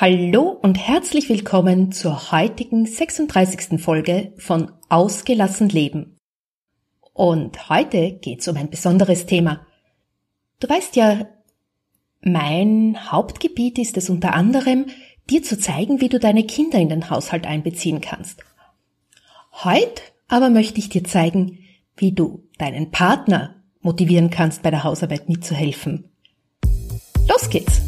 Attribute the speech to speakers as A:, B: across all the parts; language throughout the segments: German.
A: Hallo und herzlich willkommen zur heutigen 36. Folge von Ausgelassen Leben. Und heute geht's um ein besonderes Thema. Du weißt ja, mein Hauptgebiet ist es unter anderem, dir zu zeigen, wie du deine Kinder in den Haushalt einbeziehen kannst. Heute aber möchte ich dir zeigen, wie du deinen Partner motivieren kannst, bei der Hausarbeit mitzuhelfen. Los geht's!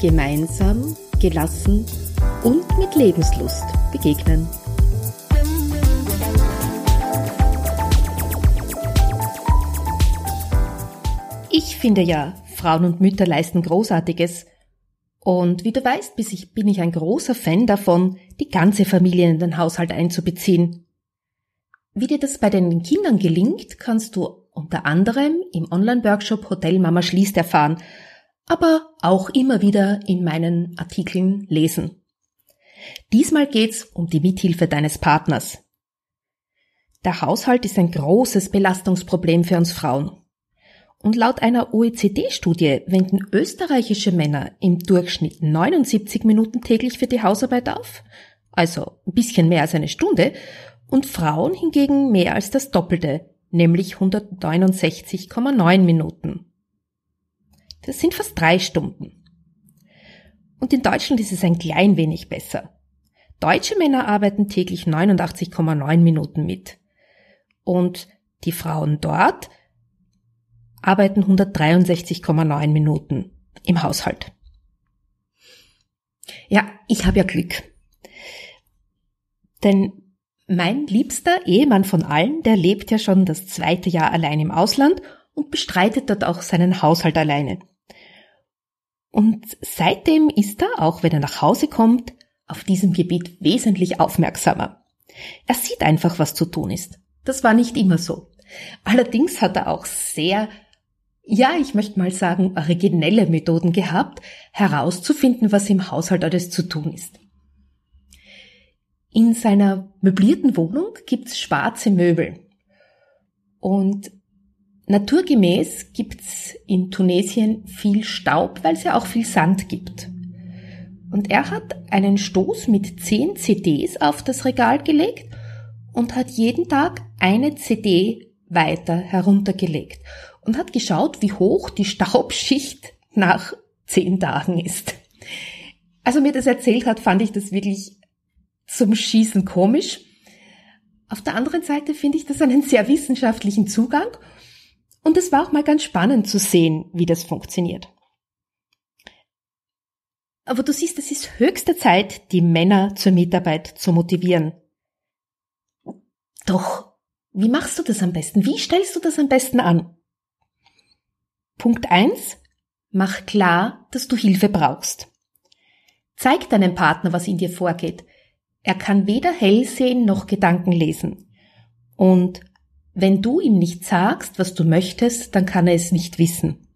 A: gemeinsam, gelassen und mit Lebenslust begegnen. Ich finde ja, Frauen und Mütter leisten Großartiges. Und wie du weißt, bin ich ein großer Fan davon, die ganze Familie in den Haushalt einzubeziehen. Wie dir das bei deinen Kindern gelingt, kannst du unter anderem im Online-Workshop Hotel Mama schließt erfahren aber auch immer wieder in meinen Artikeln lesen. Diesmal geht's um die Mithilfe deines Partners. Der Haushalt ist ein großes Belastungsproblem für uns Frauen. Und laut einer OECD-Studie wenden österreichische Männer im Durchschnitt 79 Minuten täglich für die Hausarbeit auf, also ein bisschen mehr als eine Stunde, und Frauen hingegen mehr als das Doppelte, nämlich 169,9 Minuten. Das sind fast drei Stunden. Und in Deutschland ist es ein klein wenig besser. Deutsche Männer arbeiten täglich 89,9 Minuten mit. Und die Frauen dort arbeiten 163,9 Minuten im Haushalt. Ja, ich habe ja Glück. Denn mein liebster Ehemann von allen, der lebt ja schon das zweite Jahr allein im Ausland und bestreitet dort auch seinen Haushalt alleine. Und seitdem ist er, auch wenn er nach Hause kommt, auf diesem Gebiet wesentlich aufmerksamer. Er sieht einfach, was zu tun ist. Das war nicht immer so. Allerdings hat er auch sehr, ja, ich möchte mal sagen, originelle Methoden gehabt, herauszufinden, was im Haushalt alles zu tun ist. In seiner möblierten Wohnung gibt's schwarze Möbel. Und Naturgemäß gibt's in Tunesien viel Staub, weil es ja auch viel Sand gibt. Und er hat einen Stoß mit zehn CDs auf das Regal gelegt und hat jeden Tag eine CD weiter heruntergelegt und hat geschaut, wie hoch die Staubschicht nach zehn Tagen ist. Als er mir das erzählt hat, fand ich das wirklich zum Schießen komisch. Auf der anderen Seite finde ich das einen sehr wissenschaftlichen Zugang und es war auch mal ganz spannend zu sehen, wie das funktioniert. Aber du siehst, es ist höchste Zeit, die Männer zur Mitarbeit zu motivieren. Doch, wie machst du das am besten? Wie stellst du das am besten an? Punkt eins: Mach klar, dass du Hilfe brauchst. Zeig deinem Partner, was in dir vorgeht. Er kann weder hell sehen noch Gedanken lesen. Und wenn du ihm nicht sagst, was du möchtest, dann kann er es nicht wissen.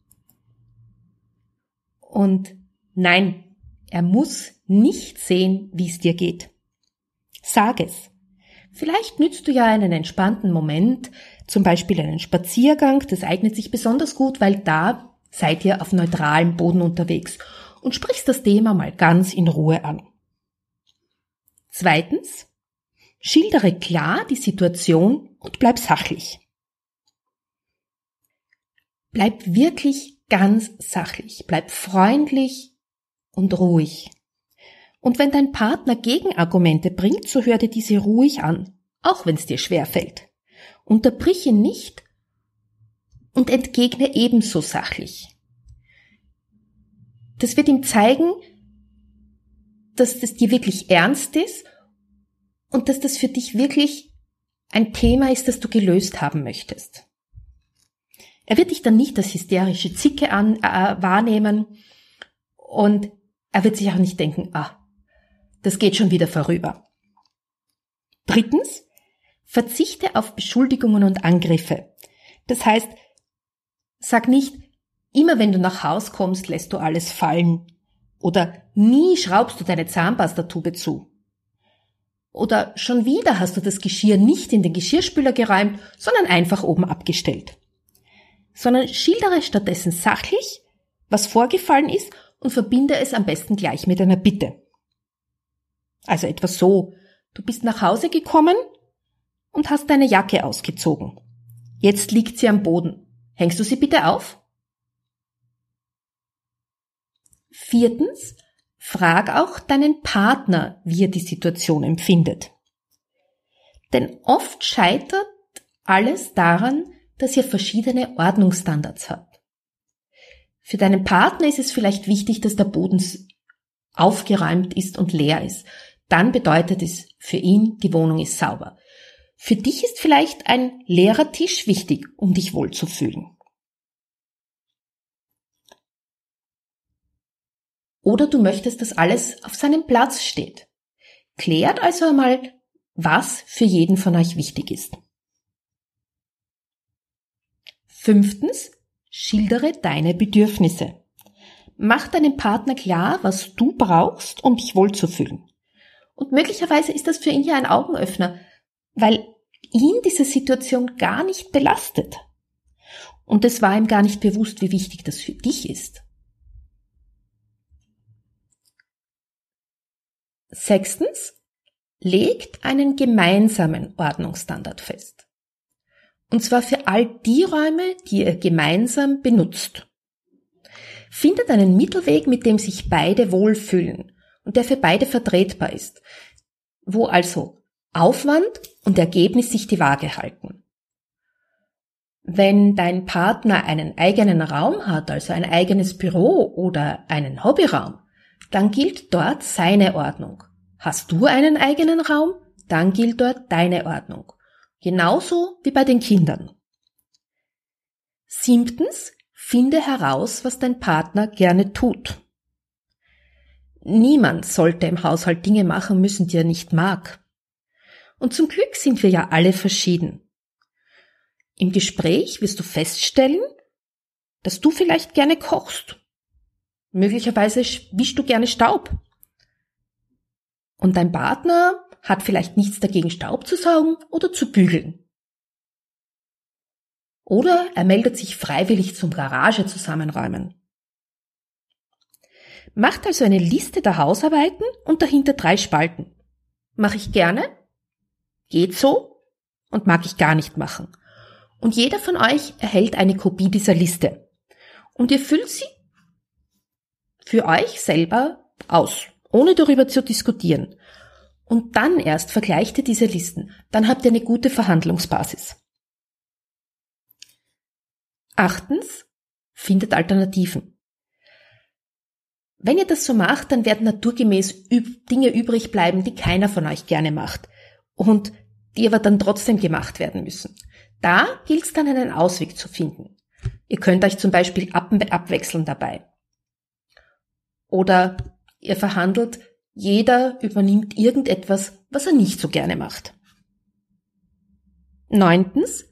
A: Und nein, er muss nicht sehen, wie es dir geht. Sag es. Vielleicht nützt du ja einen entspannten Moment, zum Beispiel einen Spaziergang, das eignet sich besonders gut, weil da seid ihr auf neutralem Boden unterwegs und sprichst das Thema mal ganz in Ruhe an. Zweitens, schildere klar die Situation und bleib sachlich. Bleib wirklich ganz sachlich, bleib freundlich und ruhig. Und wenn dein Partner Gegenargumente bringt, so hör dir diese ruhig an, auch wenn es dir schwer fällt. Unterbrich nicht und entgegne ebenso sachlich. Das wird ihm zeigen, dass das dir wirklich ernst ist und dass das für dich wirklich ein Thema ist, das du gelöst haben möchtest. Er wird dich dann nicht als hysterische Zicke an, äh, wahrnehmen und er wird sich auch nicht denken, ah, das geht schon wieder vorüber. Drittens, verzichte auf Beschuldigungen und Angriffe. Das heißt, sag nicht, immer wenn du nach Haus kommst, lässt du alles fallen. Oder nie schraubst du deine Zahnpastatube zu. Oder schon wieder hast du das Geschirr nicht in den Geschirrspüler geräumt, sondern einfach oben abgestellt. Sondern schildere stattdessen sachlich, was vorgefallen ist und verbinde es am besten gleich mit einer Bitte. Also etwas so, du bist nach Hause gekommen und hast deine Jacke ausgezogen. Jetzt liegt sie am Boden. Hängst du sie bitte auf? Viertens, frag auch deinen Partner, wie er die Situation empfindet. Denn oft scheitert alles daran, dass ihr verschiedene Ordnungsstandards habt. Für deinen Partner ist es vielleicht wichtig, dass der Boden aufgeräumt ist und leer ist. Dann bedeutet es für ihn, die Wohnung ist sauber. Für dich ist vielleicht ein leerer Tisch wichtig, um dich wohlzufühlen. Oder du möchtest, dass alles auf seinem Platz steht. Klärt also einmal, was für jeden von euch wichtig ist. Fünftens, schildere deine Bedürfnisse. Mach deinem Partner klar, was du brauchst, um dich wohlzufühlen. Und möglicherweise ist das für ihn ja ein Augenöffner, weil ihn diese Situation gar nicht belastet. Und es war ihm gar nicht bewusst, wie wichtig das für dich ist. Sechstens, legt einen gemeinsamen Ordnungsstandard fest. Und zwar für all die Räume, die ihr gemeinsam benutzt. Findet einen Mittelweg, mit dem sich beide wohlfühlen und der für beide vertretbar ist, wo also Aufwand und Ergebnis sich die Waage halten. Wenn dein Partner einen eigenen Raum hat, also ein eigenes Büro oder einen Hobbyraum, dann gilt dort seine Ordnung. Hast du einen eigenen Raum, dann gilt dort deine Ordnung. Genauso wie bei den Kindern. Siebtens, finde heraus, was dein Partner gerne tut. Niemand sollte im Haushalt Dinge machen müssen, die er nicht mag. Und zum Glück sind wir ja alle verschieden. Im Gespräch wirst du feststellen, dass du vielleicht gerne kochst. Möglicherweise wischst du gerne Staub. Und dein Partner hat vielleicht nichts dagegen, Staub zu saugen oder zu bügeln. Oder er meldet sich freiwillig zum Garage zusammenräumen. Macht also eine Liste der Hausarbeiten und dahinter drei Spalten. Mache ich gerne, Geht so und mag ich gar nicht machen. Und jeder von euch erhält eine Kopie dieser Liste. Und ihr füllt sie für euch selber aus, ohne darüber zu diskutieren. Und dann erst vergleicht ihr diese Listen. Dann habt ihr eine gute Verhandlungsbasis. Achtens, findet Alternativen. Wenn ihr das so macht, dann werden naturgemäß Dinge übrig bleiben, die keiner von euch gerne macht und die aber dann trotzdem gemacht werden müssen. Da gilt es dann einen Ausweg zu finden. Ihr könnt euch zum Beispiel ab abwechseln dabei. Oder ihr verhandelt, jeder übernimmt irgendetwas, was er nicht so gerne macht. Neuntens,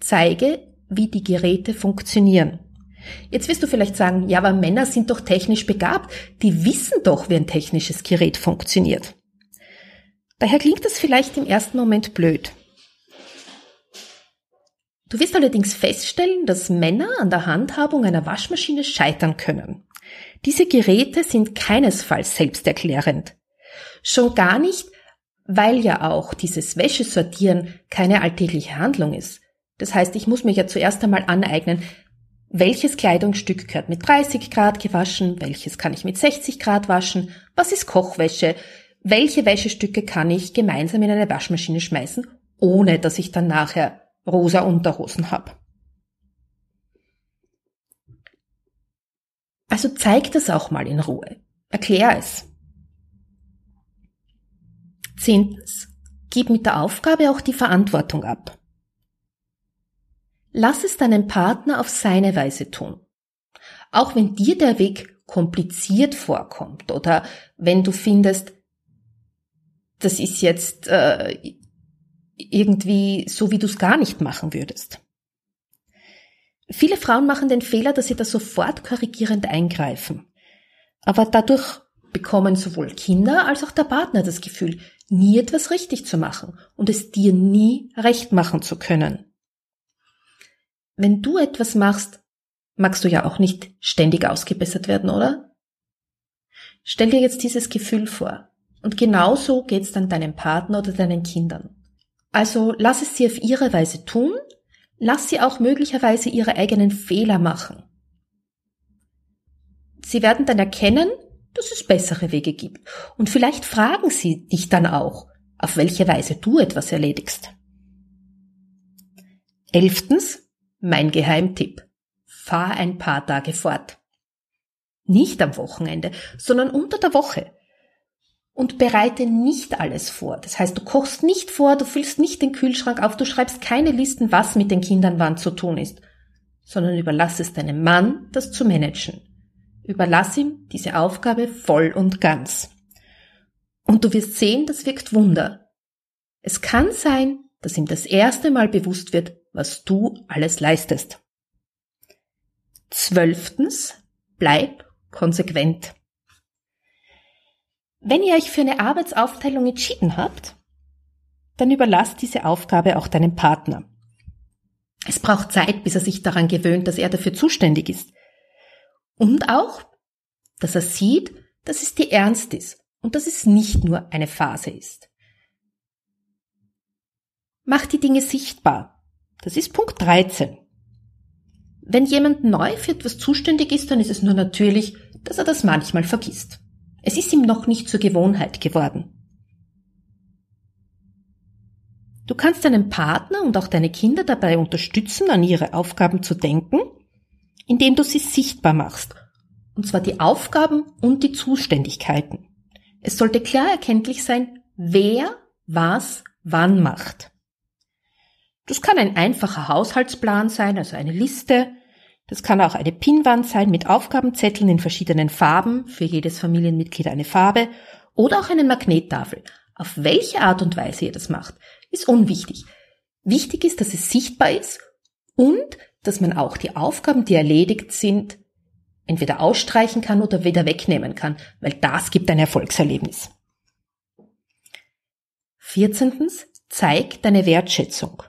A: zeige, wie die Geräte funktionieren. Jetzt wirst du vielleicht sagen, ja, aber Männer sind doch technisch begabt, die wissen doch, wie ein technisches Gerät funktioniert. Daher klingt das vielleicht im ersten Moment blöd. Du wirst allerdings feststellen, dass Männer an der Handhabung einer Waschmaschine scheitern können. Diese Geräte sind keinesfalls selbsterklärend. Schon gar nicht, weil ja auch dieses Wäschesortieren keine alltägliche Handlung ist. Das heißt, ich muss mir ja zuerst einmal aneignen, welches Kleidungsstück gehört mit 30 Grad gewaschen, welches kann ich mit 60 Grad waschen, was ist Kochwäsche, welche Wäschestücke kann ich gemeinsam in eine Waschmaschine schmeißen, ohne dass ich dann nachher rosa Unterhosen habe. Also zeig das auch mal in Ruhe. Erklär es. Zehntens. Gib mit der Aufgabe auch die Verantwortung ab. Lass es deinen Partner auf seine Weise tun. Auch wenn dir der Weg kompliziert vorkommt oder wenn du findest, das ist jetzt äh, irgendwie so, wie du es gar nicht machen würdest. Viele Frauen machen den Fehler, dass sie da sofort korrigierend eingreifen. Aber dadurch bekommen sowohl Kinder als auch der Partner das Gefühl, nie etwas richtig zu machen und es dir nie recht machen zu können. Wenn du etwas machst, magst du ja auch nicht ständig ausgebessert werden, oder? Stell dir jetzt dieses Gefühl vor. Und genauso geht's dann deinem Partner oder deinen Kindern. Also lass es sie auf ihre Weise tun, lass sie auch möglicherweise ihre eigenen Fehler machen. Sie werden dann erkennen, dass es bessere Wege gibt. Und vielleicht fragen sie dich dann auch, auf welche Weise du etwas erledigst. Elftens, mein Geheimtipp. Fahr ein paar Tage fort. Nicht am Wochenende, sondern unter der Woche. Und bereite nicht alles vor. Das heißt, du kochst nicht vor, du füllst nicht den Kühlschrank auf, du schreibst keine Listen, was mit den Kindern wann zu tun ist, sondern überlass es deinem Mann, das zu managen. Überlass ihm diese Aufgabe voll und ganz. Und du wirst sehen, das wirkt Wunder. Es kann sein, dass ihm das erste Mal bewusst wird, was du alles leistest. Zwölftens, bleib konsequent. Wenn ihr euch für eine Arbeitsaufteilung entschieden habt, dann überlasst diese Aufgabe auch deinem Partner. Es braucht Zeit, bis er sich daran gewöhnt, dass er dafür zuständig ist. Und auch, dass er sieht, dass es dir ernst ist und dass es nicht nur eine Phase ist. Mach die Dinge sichtbar. Das ist Punkt 13. Wenn jemand neu für etwas zuständig ist, dann ist es nur natürlich, dass er das manchmal vergisst. Es ist ihm noch nicht zur Gewohnheit geworden. Du kannst deinen Partner und auch deine Kinder dabei unterstützen, an ihre Aufgaben zu denken, indem du sie sichtbar machst. Und zwar die Aufgaben und die Zuständigkeiten. Es sollte klar erkenntlich sein, wer was wann macht. Das kann ein einfacher Haushaltsplan sein, also eine Liste. Das kann auch eine Pinnwand sein mit Aufgabenzetteln in verschiedenen Farben, für jedes Familienmitglied eine Farbe, oder auch eine Magnettafel. Auf welche Art und Weise ihr das macht, ist unwichtig. Wichtig ist, dass es sichtbar ist und dass man auch die Aufgaben, die erledigt sind, entweder ausstreichen kann oder wieder wegnehmen kann, weil das gibt ein Erfolgserlebnis. Vierzehntens, zeig deine Wertschätzung.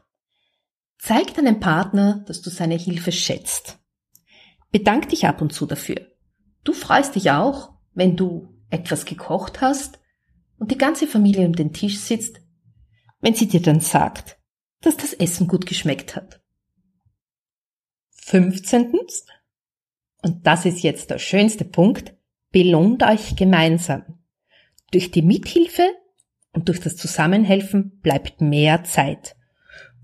A: Zeig deinem Partner, dass du seine Hilfe schätzt. Bedank dich ab und zu dafür. Du freust dich auch, wenn du etwas gekocht hast und die ganze Familie um den Tisch sitzt, wenn sie dir dann sagt, dass das Essen gut geschmeckt hat. 15. Und das ist jetzt der schönste Punkt, belohnt euch gemeinsam. Durch die Mithilfe und durch das Zusammenhelfen bleibt mehr Zeit.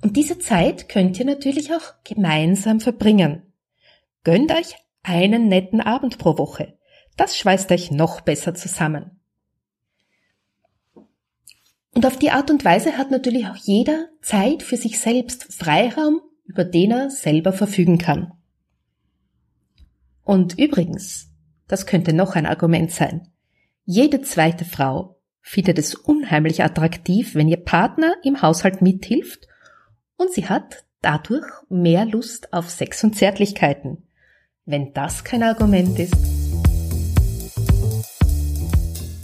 A: Und diese Zeit könnt ihr natürlich auch gemeinsam verbringen. Gönnt euch einen netten Abend pro Woche. Das schweißt euch noch besser zusammen. Und auf die Art und Weise hat natürlich auch jeder Zeit für sich selbst Freiraum, über den er selber verfügen kann. Und übrigens, das könnte noch ein Argument sein. Jede zweite Frau findet es unheimlich attraktiv, wenn ihr Partner im Haushalt mithilft und sie hat dadurch mehr Lust auf Sex und Zärtlichkeiten. Wenn das kein Argument ist.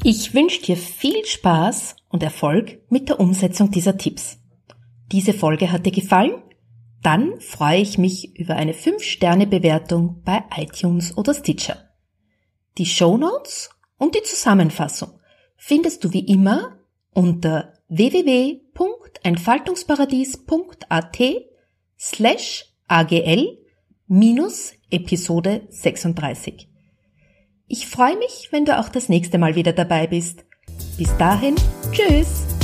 A: Ich wünsche dir viel Spaß und Erfolg mit der Umsetzung dieser Tipps. Diese Folge hat dir gefallen? Dann freue ich mich über eine 5-Sterne-Bewertung bei iTunes oder Stitcher. Die Show Notes und die Zusammenfassung findest du wie immer unter www.entfaltungsparadies.at slash agl minus Episode 36. Ich freue mich, wenn du auch das nächste Mal wieder dabei bist. Bis dahin, tschüss!